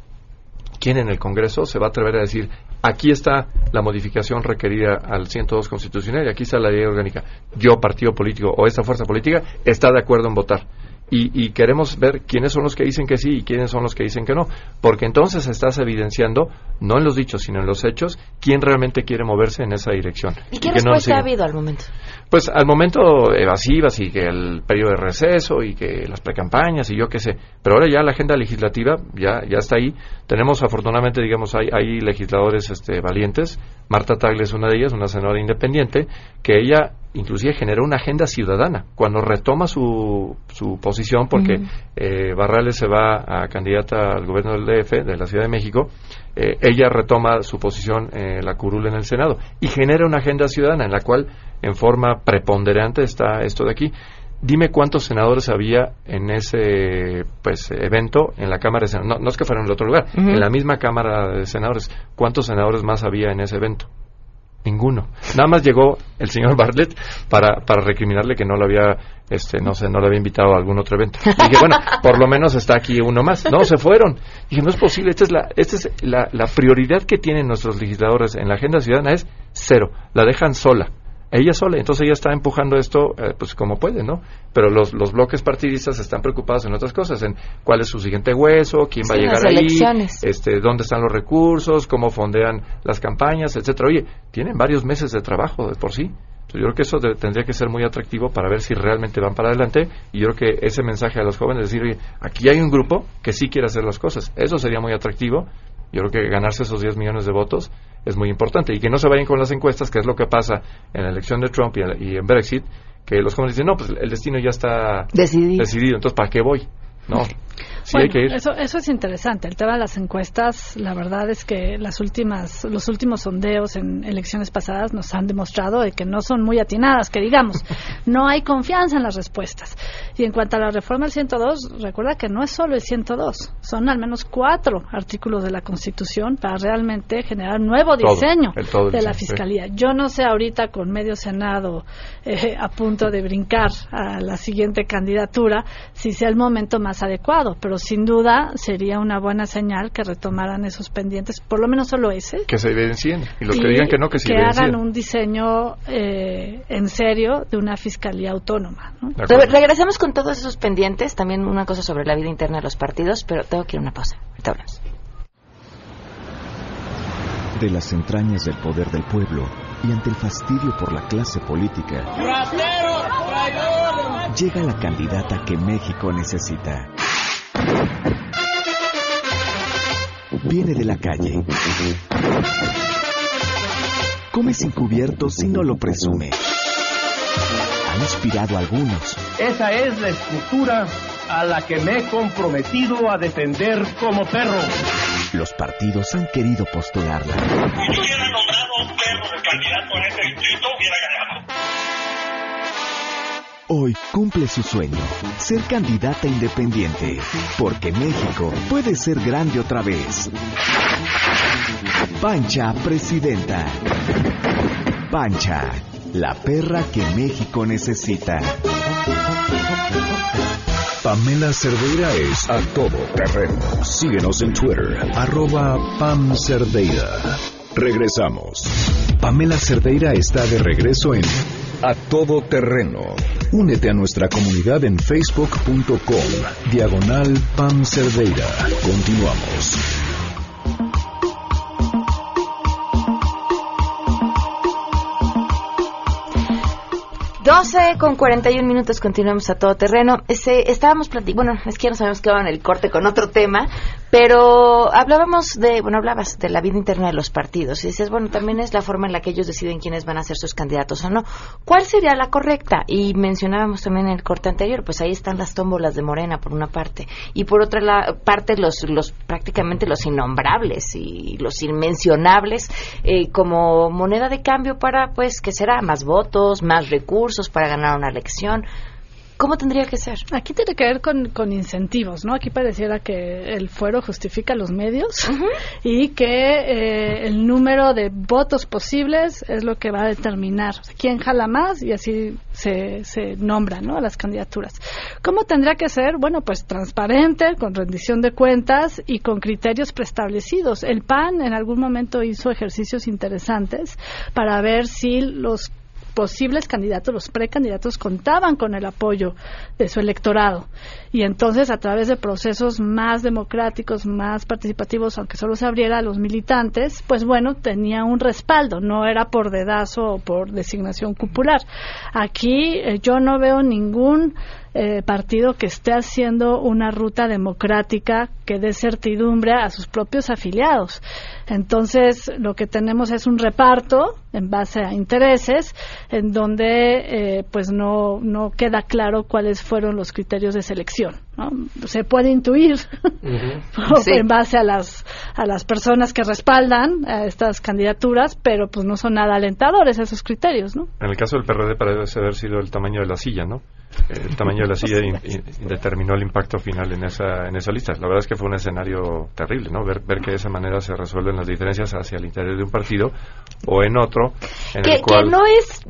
quién en el Congreso se va a atrever a decir, aquí está la modificación requerida al 102 constitucional y aquí está la ley orgánica. Yo, partido político o esta fuerza política, está de acuerdo en votar. Y, y queremos ver quiénes son los que dicen que sí y quiénes son los que dicen que no. Porque entonces estás evidenciando, no en los dichos, sino en los hechos, quién realmente quiere moverse en esa dirección. ¿Y qué que no respuesta ha habido al momento? Pues al momento evasivas y que el periodo de receso y que las precampañas y yo qué sé. Pero ahora ya la agenda legislativa ya, ya está ahí. Tenemos afortunadamente, digamos, hay, hay legisladores este, valientes. Marta Tagle es una de ellas, una senadora independiente, que ella inclusive generó una agenda ciudadana cuando retoma su, su posición porque eh, Barrales se va a candidata al gobierno del DF, de la Ciudad de México, eh, ella retoma su posición en la curul en el Senado y genera una agenda ciudadana en la cual en forma preponderante está esto de aquí. Dime cuántos senadores había en ese pues evento en la Cámara de Senadores. No, no es que fuera en el otro lugar, en la misma Cámara de Senadores. ¿Cuántos senadores más había en ese evento? Ninguno. Nada más llegó el señor Bartlett para, para recriminarle que no lo había, este, no sé, no le había invitado a algún otro evento. Y dije, bueno, por lo menos está aquí uno más. No, se fueron. dije, no es posible. Esta es la, esta es la, la prioridad que tienen nuestros legisladores en la agenda ciudadana es cero. La dejan sola. Ella sola. Entonces ella está empujando esto, eh, pues como puede, ¿no? Pero los, los bloques partidistas están preocupados en otras cosas, en cuál es su siguiente hueso, quién va a llegar ahí, elecciones. este, dónde están los recursos, cómo fondean las campañas, etcétera. Oye, tienen varios meses de trabajo de por sí. Yo creo que eso de- tendría que ser muy atractivo para ver si realmente van para adelante y yo creo que ese mensaje a los jóvenes es decir, oye, aquí hay un grupo que sí quiere hacer las cosas. Eso sería muy atractivo. Yo creo que ganarse esos 10 millones de votos es muy importante y que no se vayan con las encuestas, que es lo que pasa en la elección de Trump y en, y en Brexit, que los jóvenes dicen, no, pues el destino ya está Decidido. entonces ¿para qué voy? No, sí Bueno, hay que ir. Eso, eso es interesante. El tema de las encuestas, la verdad es que las últimas, los últimos sondeos en elecciones pasadas nos han demostrado de que no son muy atinadas, que digamos, no hay confianza en las respuestas. Y en cuanto a la reforma del 102, recuerda que no es solo el 102, son al menos cuatro artículos de la Constitución para realmente generar nuevo Todo, diseño el todo de la sí. Fiscalía. Yo no sé ahorita con medio Senado eh, a punto de brincar a la siguiente candidatura si sea el momento más adecuado, pero sin duda sería una buena señal que retomaran esos pendientes, por lo menos solo ese. Que se evidencien. Y los y que digan que no, que se hagan evidencien. un diseño eh, en serio de una fiscalía autónoma. ¿no? Re- regresamos con todos esos pendientes, también una cosa sobre la vida interna de los partidos, pero tengo que ir a una pausa. Ahorita hablamos. De las entrañas del poder del pueblo y ante el fastidio por la clase política, llega la candidata que México necesita. Viene de la calle. Come sin cubiertos y no lo presume. Ha inspirado a algunos, Esa es la estructura a la que me he comprometido a defender como perro. los partidos han querido postularla. Hoy cumple su sueño, ser candidata independiente, porque México puede ser grande otra vez. Pancha Presidenta. Pancha, la perra que México necesita. Pamela Cerdeira es a todo terreno. Síguenos en Twitter, arroba Pam Cerdeira. Regresamos. Pamela Cerdeira está de regreso en A Todo Terreno. Únete a nuestra comunidad en facebook.com, diagonal Pam Cerdeira. Continuamos. 12 con 41 minutos, continuamos a todo terreno. Ese, estábamos platicando, bueno, es que ya no sabemos qué va en el corte con otro tema, pero hablábamos de, bueno, hablabas de la vida interna de los partidos y dices, bueno, también es la forma en la que ellos deciden quiénes van a ser sus candidatos o no. ¿Cuál sería la correcta? Y mencionábamos también en el corte anterior, pues ahí están las tómbolas de Morena por una parte y por otra la, parte los, los prácticamente los innombrables y los inmencionables eh, como moneda de cambio para, pues, ¿qué será? Más votos, más recursos para ganar una elección. ¿Cómo tendría que ser? Aquí tiene que ver con, con incentivos, ¿no? Aquí pareciera que el fuero justifica los medios y que eh, el número de votos posibles es lo que va a determinar quién jala más y así se, se nombra, ¿no? A las candidaturas. ¿Cómo tendría que ser? Bueno, pues transparente, con rendición de cuentas y con criterios preestablecidos. El PAN en algún momento hizo ejercicios interesantes para ver si los posibles candidatos, los precandidatos, contaban con el apoyo de su electorado. Y entonces, a través de procesos más democráticos, más participativos, aunque solo se abriera a los militantes, pues bueno, tenía un respaldo, no era por dedazo o por designación cupular. Aquí eh, yo no veo ningún eh, partido que esté haciendo una ruta democrática que dé certidumbre a sus propios afiliados. Entonces, lo que tenemos es un reparto en base a intereses, en donde eh, pues no, no queda claro cuáles fueron los criterios de selección. ¿no? Se puede intuir Sí. en base a las, a las personas que respaldan a estas candidaturas, pero pues no son nada alentadores esos criterios, ¿no? En el caso del PRD parece haber sido el tamaño de la silla, ¿no? El tamaño de la silla in- in- determinó el impacto final en esa en esa lista. La verdad es que fue un escenario terrible, ¿no? Ver, ver que de esa manera se resuelven las diferencias hacia el interior de un partido o en otro en Que, el cual que no es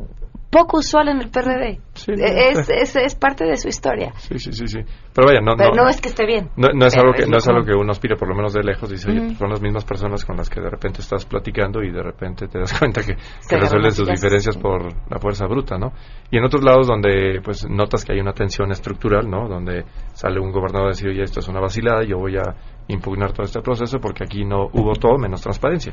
poco usual en el PRD. no, es, es, es parte de su historia. Sí, sí, sí, sí. Pero vaya, no, Pero no, no es que esté bien. No, no es algo que es no es algo que uno aspire por lo menos de lejos dice oye, son las mismas personas con las que de repente estás platicando y de repente te das cuenta que, que resuelven sus diferencias por la fuerza bruta no y en otros lados donde pues notas que hay una tensión estructural no donde sale un gobernador a decir oye esto es una vacilada yo voy a impugnar todo este proceso porque aquí no hubo todo menos transparencia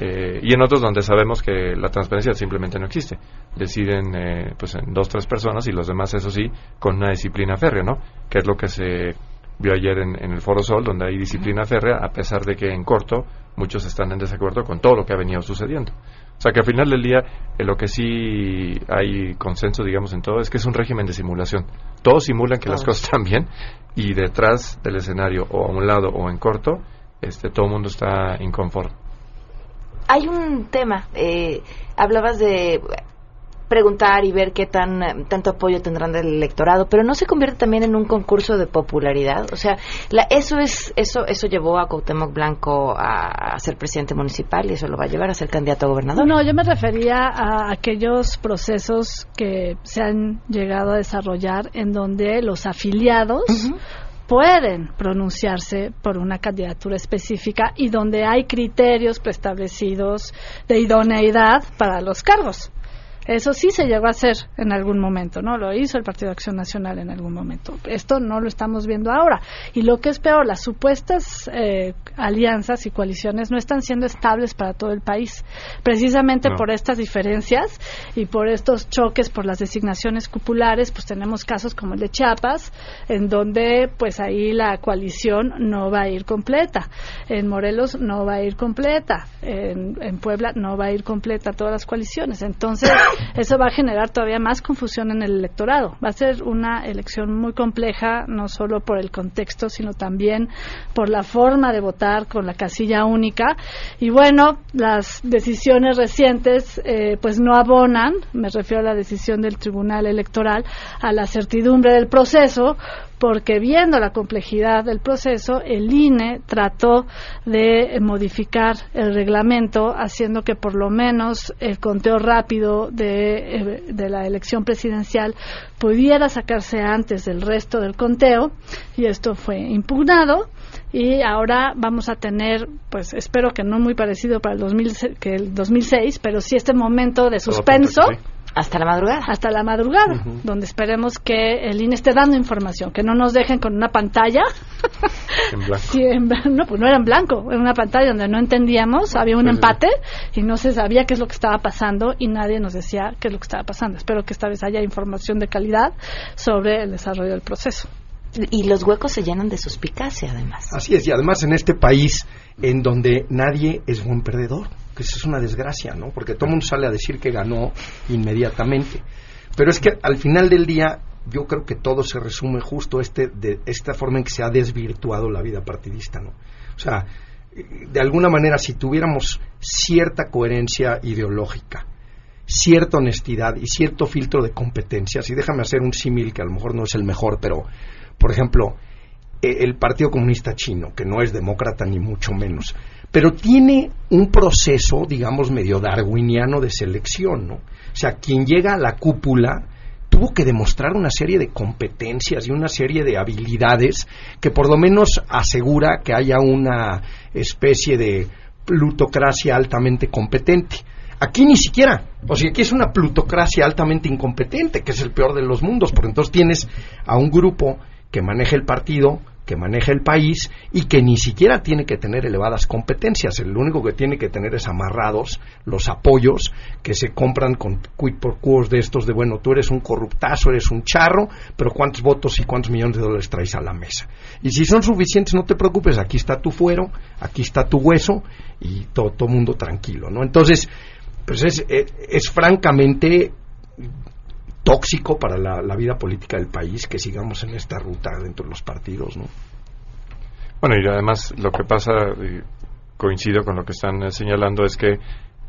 Eh, y en otros donde sabemos que la transparencia simplemente no existe. Deciden eh, pues en dos, tres personas y los demás, eso sí, con una disciplina férrea, ¿no? Que es lo que se vio ayer en, en el Foro Sol, donde hay disciplina férrea, a pesar de que en corto muchos están en desacuerdo con todo lo que ha venido sucediendo. O sea que al final del día, en lo que sí hay consenso, digamos, en todo, es que es un régimen de simulación. Todos simulan que las cosas están bien y detrás del escenario, o a un lado o en corto, este, todo el mundo está inconforme. Hay un tema, eh, hablabas de preguntar y ver qué tan eh, tanto apoyo tendrán del electorado, pero no se convierte también en un concurso de popularidad, o sea, la, eso es eso eso llevó a Cuauhtémoc Blanco a, a ser presidente municipal y eso lo va a llevar a ser candidato a gobernador. No, yo me refería a aquellos procesos que se han llegado a desarrollar en donde los afiliados pueden pronunciarse por una candidatura específica y donde hay criterios preestablecidos de idoneidad para los cargos. Eso sí se llegó a hacer en algún momento, ¿no? Lo hizo el Partido de Acción Nacional en algún momento. Esto no lo estamos viendo ahora. Y lo que es peor, las supuestas eh, alianzas y coaliciones no están siendo estables para todo el país, precisamente No. por estas diferencias y por estos choques por las designaciones cupulares, pues tenemos casos como el de Chiapas, en donde pues ahí la coalición no va a ir completa. En Morelos no va a ir completa. En, en Puebla no va a ir completa todas las coaliciones. Entonces, eso va a generar todavía más confusión en el electorado. Va a ser una elección muy compleja, no solo por el contexto, sino también por la forma de votar con la casilla única. Y bueno, las decisiones recientes eh, pues no abonan, me refiero a la decisión del Tribunal Electoral, a la certidumbre del proceso, porque viendo la complejidad del proceso, el INE trató de modificar el reglamento, haciendo que por lo menos el conteo rápido de, eh, de la elección presidencial pudiera sacarse antes del resto del conteo, y esto fue impugnado. Y ahora vamos a tener, pues espero que no muy parecido para el 2000, que el 2006, pero sí este momento de suspenso hasta la madrugada. Hasta la madrugada, donde esperemos que el INE esté dando información, que no nos dejen con una pantalla. En blanco. Sí, en blan- no, pues no era en blanco, era una pantalla donde no entendíamos, había un Sí, sí. empate y no se sabía qué es lo que estaba pasando y nadie nos decía qué es lo que estaba pasando. Espero que esta vez haya información de calidad sobre el desarrollo del proceso. Y los huecos se llenan de suspicacia, además. Así es, y además en este país en donde nadie es buen perdedor, que eso es una desgracia, ¿no? Porque todo el mundo sale a decir que ganó inmediatamente. Pero es que al final del día yo creo que todo se resume justo este de esta forma en que se ha desvirtuado la vida partidista, ¿no? O sea, de alguna manera si tuviéramos cierta coherencia ideológica, cierta honestidad y cierto filtro de competencias, y déjame hacer un símil que a lo mejor no es el mejor, pero por ejemplo, el Partido Comunista Chino, que no es demócrata ni mucho menos, pero tiene un proceso, digamos, medio darwiniano de selección, ¿no? O sea, quien llega a la cúpula tuvo que demostrar una serie de competencias y una serie de habilidades que por lo menos asegura que haya una especie de plutocracia altamente competente. Aquí ni siquiera, o sea, aquí es una plutocracia altamente incompetente, que es el peor de los mundos, porque entonces tienes a un grupo que maneja el partido, que maneja el país y que ni siquiera tiene que tener elevadas competencias. El único que tiene que tener es amarrados los apoyos que se compran con quid por quos de estos de, bueno, tú eres un corruptazo, eres un charro, pero cuántos votos y cuántos millones de dólares traes a la mesa. Y si son suficientes, no te preocupes, aquí está tu fuero, aquí está tu hueso y todo, todo mundo tranquilo, ¿no? Entonces, pues es, es, es francamente tóxico para la, vida política del país que sigamos en esta ruta dentro de los partidos, ¿no? Bueno, y además lo que pasa, coincido con lo que están eh, señalando, es que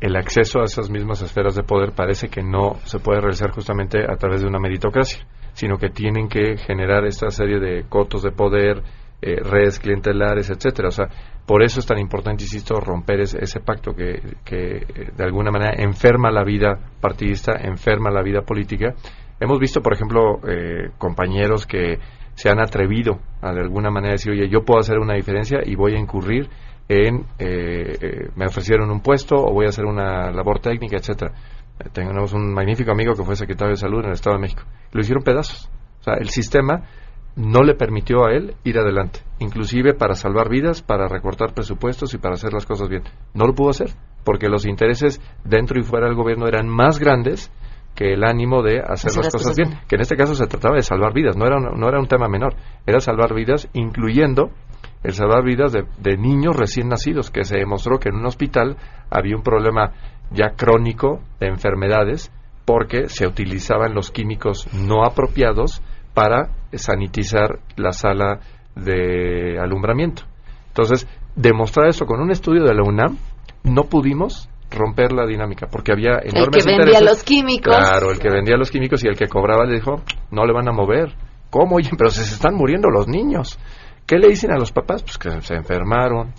el acceso a esas mismas esferas de poder parece que no se puede realizar justamente a través de una meritocracia, sino que tienen que generar esta serie de cotos de poder, eh, redes clientelares, etcétera. O sea, por eso es tan importante, insisto, romper ese, ese pacto que, que eh, de alguna manera enferma la vida partidista, enferma la vida política. Hemos visto, por ejemplo, eh, compañeros que se han atrevido a de alguna manera decir, oye, yo puedo hacer una diferencia y voy a incurrir en, eh, eh, me ofrecieron un puesto o voy a hacer una labor técnica, etcétera. Tenemos un magnífico amigo que fue secretario de salud en el Estado de México. Lo hicieron pedazos. O sea, el sistema no le permitió a él ir adelante, inclusive para salvar vidas, para recortar presupuestos y para hacer las cosas bien. No lo pudo hacer. porque los intereses dentro y fuera del gobierno eran más grandes que el ánimo de hacer, las, cosas, bien. Que en este caso se trataba de salvar vidas, no era, un- no era un tema menor, era salvar vidas, incluyendo el salvar vidas de, de niños recién nacidos, que se demostró que en un hospital había un problema ya crónico de enfermedades porque se utilizaban los químicos no apropiados para sanitizar la sala de alumbramiento. Entonces, demostrar eso con un estudio de la UNAM, no pudimos romper la dinámica porque había enormes que vendía los químicos. Claro, el que vendía los químicos y el que cobraba le dijo, no le van a mover. ¿Cómo? Oye, pero se están muriendo los niños. ¿Qué le dicen a los papás? Pues que se enfermaron.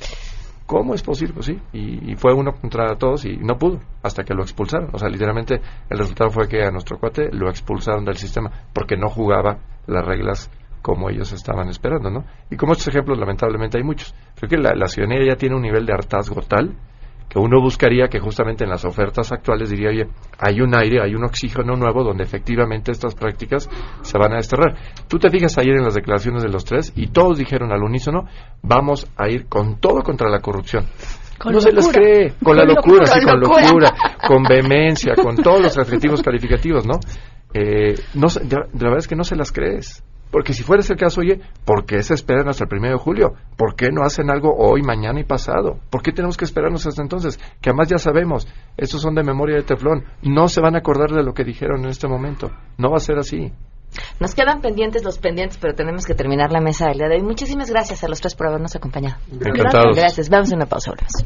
¿Cómo es posible? Pues sí, y, fue uno contra todos y no pudo, hasta que lo expulsaron. O sea, literalmente el resultado fue que a nuestro cuate lo expulsaron del sistema porque no jugaba las reglas como ellos estaban esperando, ¿no? Y como estos ejemplos, lamentablemente hay muchos. Creo que la, la ciudadanía ya tiene un nivel de hartazgo tal que uno buscaría que justamente en las ofertas actuales diría, oye, hay un aire, hay un oxígeno nuevo donde efectivamente estas prácticas se van a desterrar. Tú te fijas ayer en las declaraciones de los tres y todos dijeron al unísono, vamos a ir con todo contra la corrupción. Con no se les cree, con, Con la locura, locura. sí, Con locura. locura, con vehemencia, con todos los adjetivos calificativos, ¿no? Eh, no la verdad es que no se las crees. Porque si fuera ese el caso, oye, ¿por qué se esperan hasta el primero de julio? ¿Por qué no hacen algo hoy, mañana y pasado? ¿Por qué tenemos que esperarnos hasta entonces? Que además ya sabemos, estos son de memoria de teflón. No se van a acordar de lo que dijeron en este momento. No va a ser así. Nos quedan pendientes los pendientes, pero tenemos que terminar la mesa del día de hoy. Muchísimas gracias a los tres por habernos acompañado. Encantados. Gracias. Vamos a una pausa. volvemos.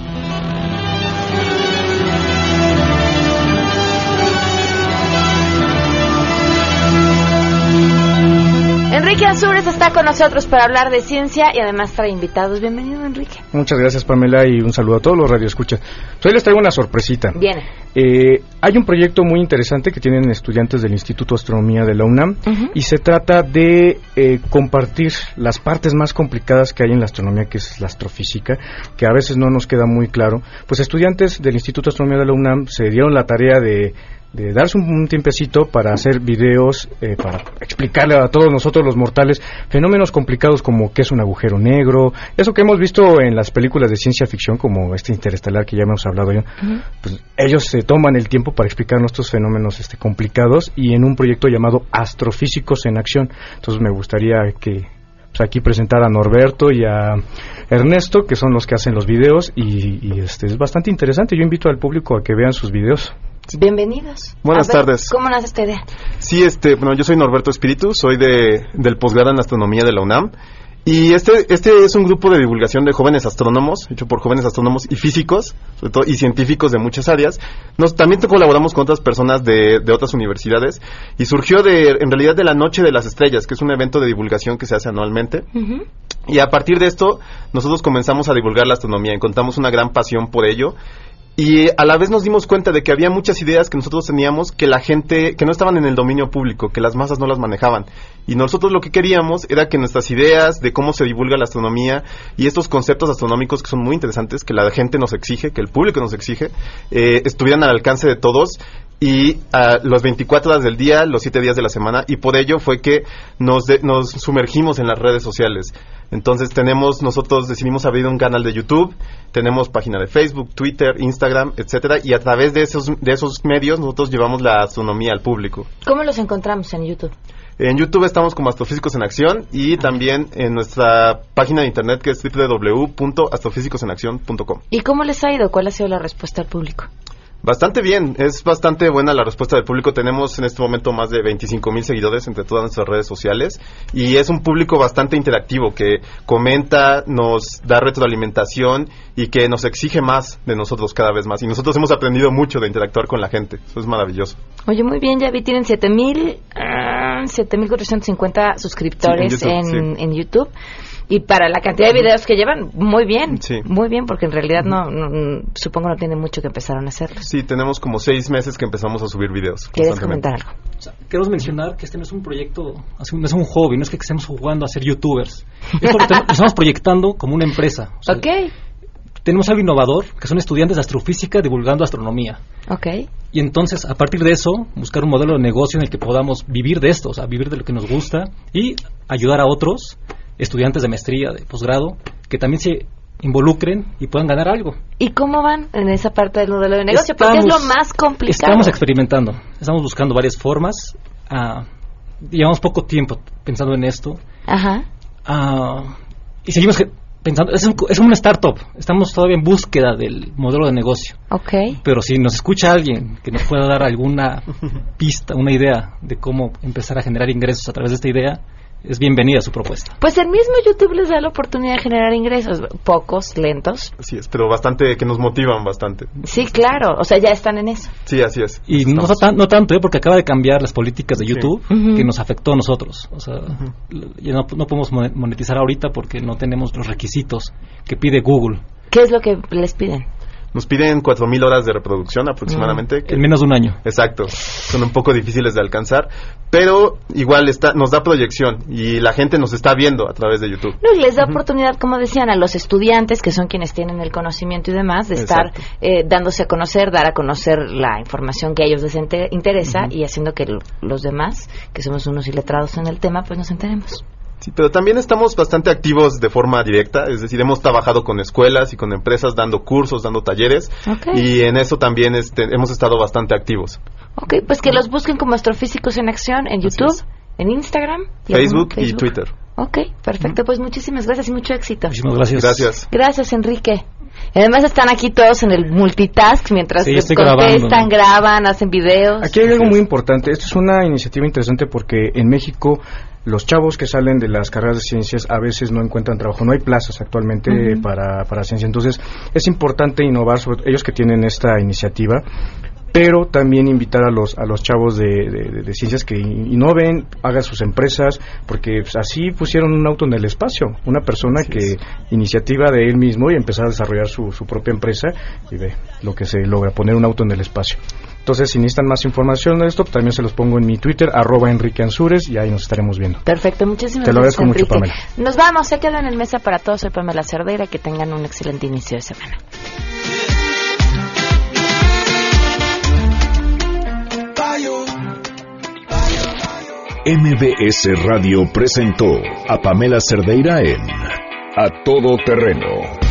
Enrique Ansúrez está con nosotros para hablar de ciencia y además trae invitados. Bienvenido, Enrique. Muchas gracias, Pamela, y un saludo a todos los radioescuchas. Pues hoy les traigo una sorpresita. Viene. Eh, hay un proyecto muy interesante que tienen estudiantes del Instituto de Astronomía de la UNAM y se trata de eh, compartir las partes más complicadas que hay en la astronomía, que es la astrofísica, que a veces no nos queda muy claro. Pues estudiantes del Instituto de Astronomía de la UNAM se dieron la tarea de de darse un, un tiempecito para hacer videos, eh, para explicarle a todos nosotros los mortales fenómenos complicados como qué es un agujero negro, eso que hemos visto en las películas de ciencia ficción como este interestelar que ya hemos hablado yo, pues ellos se toman el tiempo para explicarnos estos fenómenos este, complicados y en un proyecto llamado Astrofísicos en Acción. Entonces me gustaría que pues, aquí presentar a Norberto y a Ernesto, que son los que hacen los videos y, y, este es bastante interesante. Yo invito al público a que vean sus videos. Bienvenidos. Buenas ver, tardes. ¿Cómo nace esta idea? Sí, este, bueno, yo soy Norberto Espíritu, soy de, del posgrado en astronomía de la UNAM. Y este, este es un grupo de divulgación de jóvenes astrónomos, hecho por jóvenes astrónomos y físicos, sobre todo, y científicos de muchas áreas. Nos, también colaboramos con otras personas de, de otras universidades y surgió de, en realidad de la Noche de las Estrellas, que es un evento de divulgación que se hace anualmente. Y a partir de esto, nosotros comenzamos a divulgar la astronomía, encontramos una gran pasión por ello. Y a la vez nos dimos cuenta de que había muchas ideas que nosotros teníamos que la gente, que no estaban en el dominio público, que las masas no las manejaban. Y nosotros lo que queríamos era que nuestras ideas de cómo se divulga la astronomía y estos conceptos astronómicos que son muy interesantes, que la gente nos exige, que el público nos exige, eh, estuvieran al alcance de todos y a los 24 horas del día, los 7 días de la semana, y por ello fue que nos, de- nos sumergimos en las redes sociales. Entonces tenemos, nosotros decidimos abrir un canal de YouTube, tenemos página de Facebook, Twitter, Instagram, etcétera, y a través de esos, de esos medios nosotros llevamos la astronomía al público. ¿Cómo los encontramos en YouTube? En YouTube estamos como Astrofísicos en Acción y también en nuestra página de internet que es www.astrofísicosenacción.com. ¿Y cómo les ha ido? ¿Cuál ha sido la respuesta al público? Bastante bien, es bastante buena la respuesta del público. Tenemos en este momento más de 25 mil seguidores entre todas nuestras redes sociales y es un público bastante interactivo que comenta, nos da retroalimentación y que nos exige más de nosotros cada vez más. Y nosotros hemos aprendido mucho de interactuar con la gente. Eso es maravilloso. Oye, muy bien, ya vi, tienen 7000, ah, 7450 suscriptores Sí, en en, YouTube, sí. en YouTube. Y para la cantidad de videos que llevan, muy bien. Sí. Muy bien, porque en realidad no, no- no- supongo no tiene mucho que empezaron a hacerlos. Sí, tenemos como seis meses que empezamos a subir videos. ¿Quieres comentar algo? Queremos mencionar que este no es un proyecto, no es un hobby, no es que estemos jugando a ser youtubers. Es porque te- estamos proyectando como una empresa. O sea, ok, Tenemos algo innovador, que son estudiantes de astrofísica divulgando astronomía. ok. Y entonces, a partir de eso, buscar un modelo de negocio en el que podamos vivir de esto, o sea, vivir de lo que nos gusta y ayudar a otros estudiantes de maestría, de posgrado, que también se involucren y puedan ganar algo. ¿Y cómo van en esa parte del modelo de negocio? porque es lo más complicado. Estamos experimentando, estamos buscando varias formas. ah, llevamos poco tiempo pensando en esto. Ajá. ah, y seguimos pensando, es, un- es una startup, estamos todavía en búsqueda del modelo de negocio. Ok. Pero si nos escucha alguien que nos pueda dar alguna pista, una idea de cómo empezar a generar ingresos a través de esta idea, es bienvenida su propuesta. Pues el mismo YouTube les da la oportunidad de generar ingresos, pocos, lentos. Así es, pero bastante, que nos motivan bastante. Sí, claro, o sea, ya están en eso. Sí, así es. Y no, tan- no tanto, ¿eh? porque acaba de cambiar las políticas de YouTube que nos afectó a nosotros. O sea, ya no, no podemos mon- monetizar ahorita porque no tenemos los requisitos que pide Google. ¿Qué es lo que les piden? Nos piden 4.000 horas de reproducción aproximadamente. que- En menos de un año. Exacto. Son un poco difíciles de alcanzar, pero igual está, nos da proyección y la gente nos está viendo a través de YouTube. No, y les da oportunidad, como decían, a los estudiantes, que son quienes tienen el conocimiento y demás, de estar eh, dándose a conocer, dar a conocer la información que a ellos les interesa y haciendo que los demás, que somos unos iletrados en el tema, pues nos enteremos. Sí, pero también estamos bastante activos de forma directa, es decir, hemos trabajado con escuelas y con empresas dando cursos, dando talleres y en eso también este, hemos estado bastante activos. Ok, pues que los busquen como astrofísicos en acción en YouTube, en Instagram, y Facebook y Twitter. Ok, perfecto, pues muchísimas gracias y mucho éxito. Muchísimas gracias. Gracias. Gracias, Enrique. Y Además están aquí todos en el multitask mientras Sí, contestan, grabando. graban, hacen videos. Aquí hay algo muy importante. Esto es una iniciativa interesante porque en México los chavos que salen de las carreras de ciencias a veces no encuentran trabajo. No hay plazas actualmente Ujú. para, para ciencia. Entonces es importante innovar sobre ellos que tienen esta iniciativa pero también invitar a los a los chavos de, de- ciencias que in- innoven, hagan sus empresas, porque pues, así pusieron un auto en el espacio, una persona que iniciativa de él mismo y empezar a desarrollar su, su propia empresa y ve lo que se logra, poner un auto en el espacio. Entonces, si necesitan más información de esto, pues, también se los pongo en mi Twitter, arroba Enrique Ansures, y ahí nos estaremos viendo. Perfecto, muchísimas Te lo gracias, agradezco mucho, Enrique. Pamela. Nos vamos, se quedan en mesa para todos. Soy Pamela Cerdeira, que tengan un excelente inicio de semana. MBS Radio presentó a Pamela Cerdeira en A Todo Terreno.